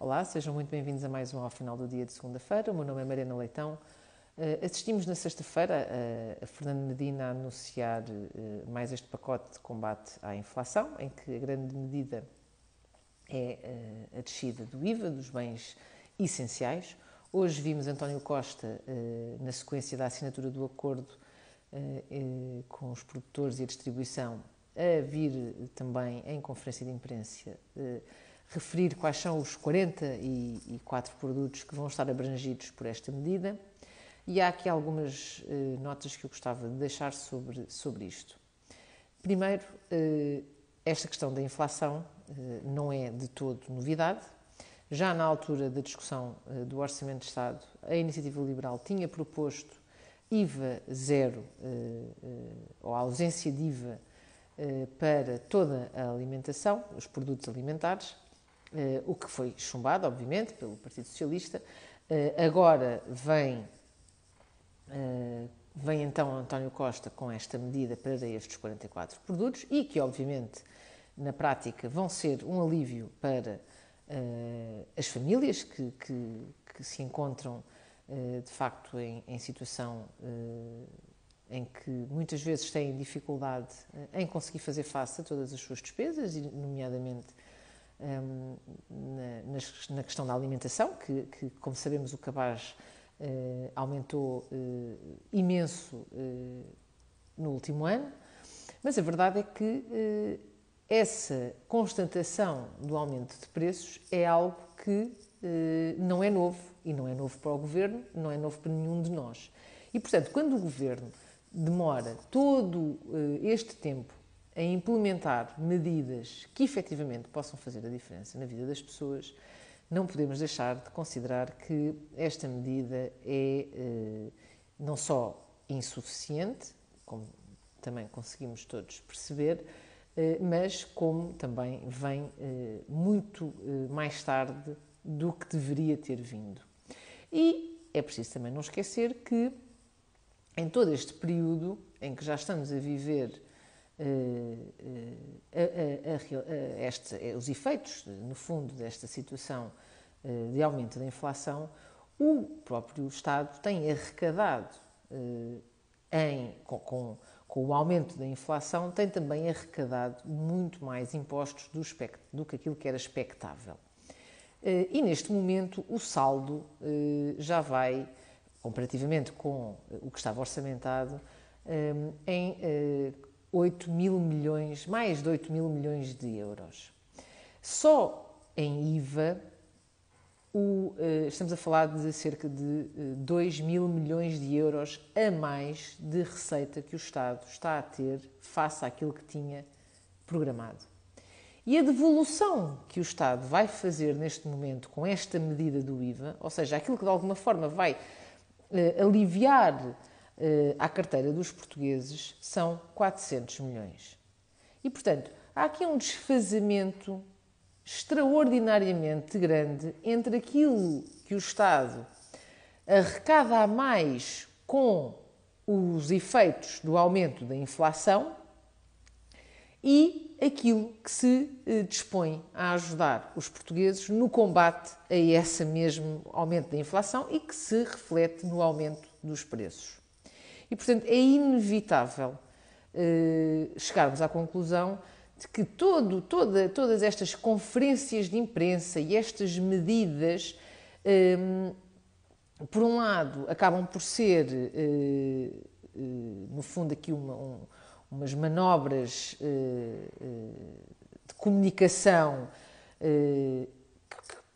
Olá, sejam muito bem-vindos a mais um ao final do dia de segunda-feira. O meu nome é Mariana Leitão. Uh, assistimos na sexta-feira a, a Fernando Medina a anunciar uh, mais este pacote de combate à inflação, em que a grande medida é uh, a descida do IVA dos bens essenciais. Hoje vimos António Costa, na sequência da assinatura do acordo com os produtores e a distribuição, a vir também em conferência de imprensa referir quais são os 44 produtos que vão estar abrangidos por esta medida e há aqui algumas eh, notas que eu gostava de deixar sobre, sobre isto. Primeiro, eh, esta questão da inflação eh, não é de todo novidade. Já na altura da discussão eh, do Orçamento de Estado, a Iniciativa Liberal tinha proposto IVA zero, eh, eh, ou a ausência de IVA para toda a alimentação, os produtos alimentares, Uh, o que foi chumbado, obviamente, pelo Partido Socialista. Uh, agora vem, uh, vem então António Costa com esta medida para estes 44 produtos e que, obviamente, na prática vão ser um alívio para as famílias que, que, que se encontram, de facto, em, em situação em que muitas vezes têm dificuldade em conseguir fazer face a todas as suas despesas, nomeadamente um, na, na, questão da alimentação, que, que como sabemos, o cabaz uh, aumentou uh, imenso uh, no último ano, mas a verdade é que essa constatação do aumento de preços é algo que não é novo, e não é novo para o governo, não é novo para nenhum de nós. E, portanto, quando o governo demora todo este tempo a implementar medidas que efetivamente possam fazer a diferença na vida das pessoas, não podemos deixar de considerar que esta medida é eh, não só insuficiente, como também conseguimos todos perceber, eh, mas como também vem eh, muito mais tarde do que deveria ter vindo. E é preciso também não esquecer que em todo este período em que já estamos a viver a, a, a, este, os efeitos, no fundo, desta situação eh, de aumento da inflação, o próprio Estado tem arrecadado, eh, em, com, com, com, o aumento da inflação, tem também arrecadado muito mais impostos do, espect, do que aquilo que era expectável. Eh, e neste momento o saldo já vai, comparativamente com o que estava orçamentado, em 8 mil milhões, mais de 8 mil milhões de euros. Só em IVA, o, uh, estamos a falar de cerca de uh, eh, 2 mil milhões de euros a mais de receita que o Estado está a ter face àquilo que tinha programado. E a devolução que o Estado vai fazer neste momento com esta medida do IVA, ou seja, aquilo que de alguma forma vai uh, aliviar eh, à carteira dos portugueses são 400 milhões. E, portanto, há aqui um desfazamento extraordinariamente grande entre aquilo que o Estado arrecada a mais com os efeitos do aumento da inflação e aquilo que se eh, dispõe a ajudar os portugueses no combate a esse mesmo aumento da inflação e que se reflete no aumento dos preços. E, portanto, é inevitável uh, chegarmos à conclusão de que todo, toda, todas estas conferências de imprensa e estas medidas, eh, por um lado, acabam por ser, uh, uh, no fundo, aqui uma, um, umas manobras de comunicação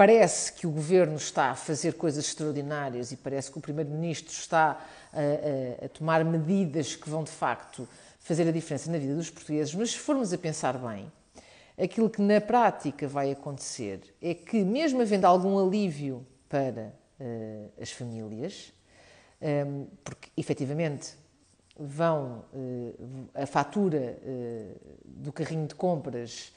Parece que o governo está a fazer coisas extraordinárias e parece que o primeiro-ministro está a, a, a, tomar medidas que vão de facto fazer a diferença na vida dos portugueses, mas se formos a pensar bem, aquilo que na prática vai acontecer é que, mesmo havendo algum alívio para uh, as famílias, um, ehm, porque efetivamente vão uh, a fatura uh, do carrinho de compras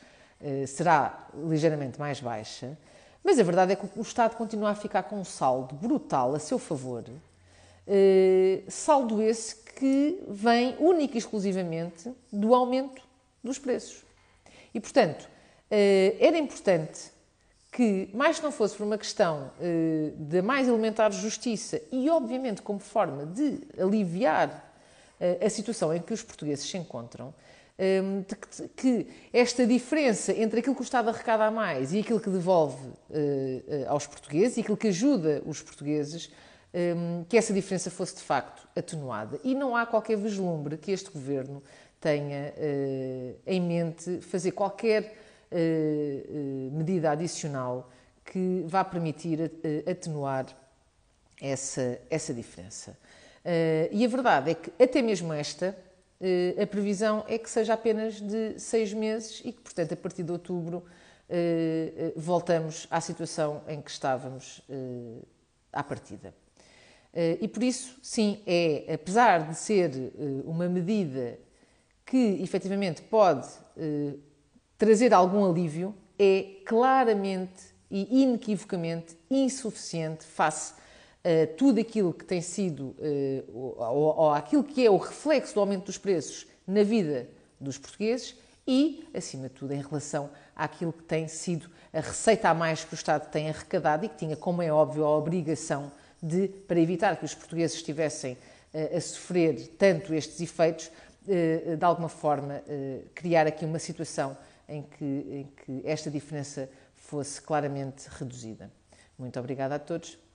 será ligeiramente mais baixa, mas a verdade é que o Estado continua a ficar com um saldo brutal a seu favor, eh, saldo esse que vem única e exclusivamente do aumento dos preços. E, portanto, eh, era importante que, mais se não fosse por uma questão eh, de mais elementar justiça e, obviamente, como forma de aliviar a situação em que os portugueses se encontram, que esta diferença entre aquilo que o Estado arrecada a mais e aquilo que devolve aos portugueses e aquilo que ajuda os portugueses, que essa diferença fosse de facto atenuada. E não há qualquer vislumbre que este governo tenha em mente fazer qualquer eh, eh, medida adicional que vá permitir eh, atenuar essa, essa diferença. E a verdade é que, até mesmo esta, a previsão é que seja apenas de seis meses e que, portanto, a partir de outubro, voltamos à situação em que estávamos à partida. E por isso, sim, é, apesar de ser uma medida que efetivamente pode trazer algum alívio é claramente e inequivocamente insuficiente face a tudo aquilo que tem sido, eh, ou, ou aquilo que é o reflexo do aumento dos preços na vida dos portugueses e, acima de tudo, em relação àquilo que tem sido a receita a mais que o Estado tem arrecadado e que tinha, como é óbvio, a obrigação de, para evitar que os portugueses estivessem eh, a sofrer tanto estes efeitos, eh, de alguma forma criar aqui uma situação em que, em que esta diferença fosse claramente reduzida. Muito obrigada a todos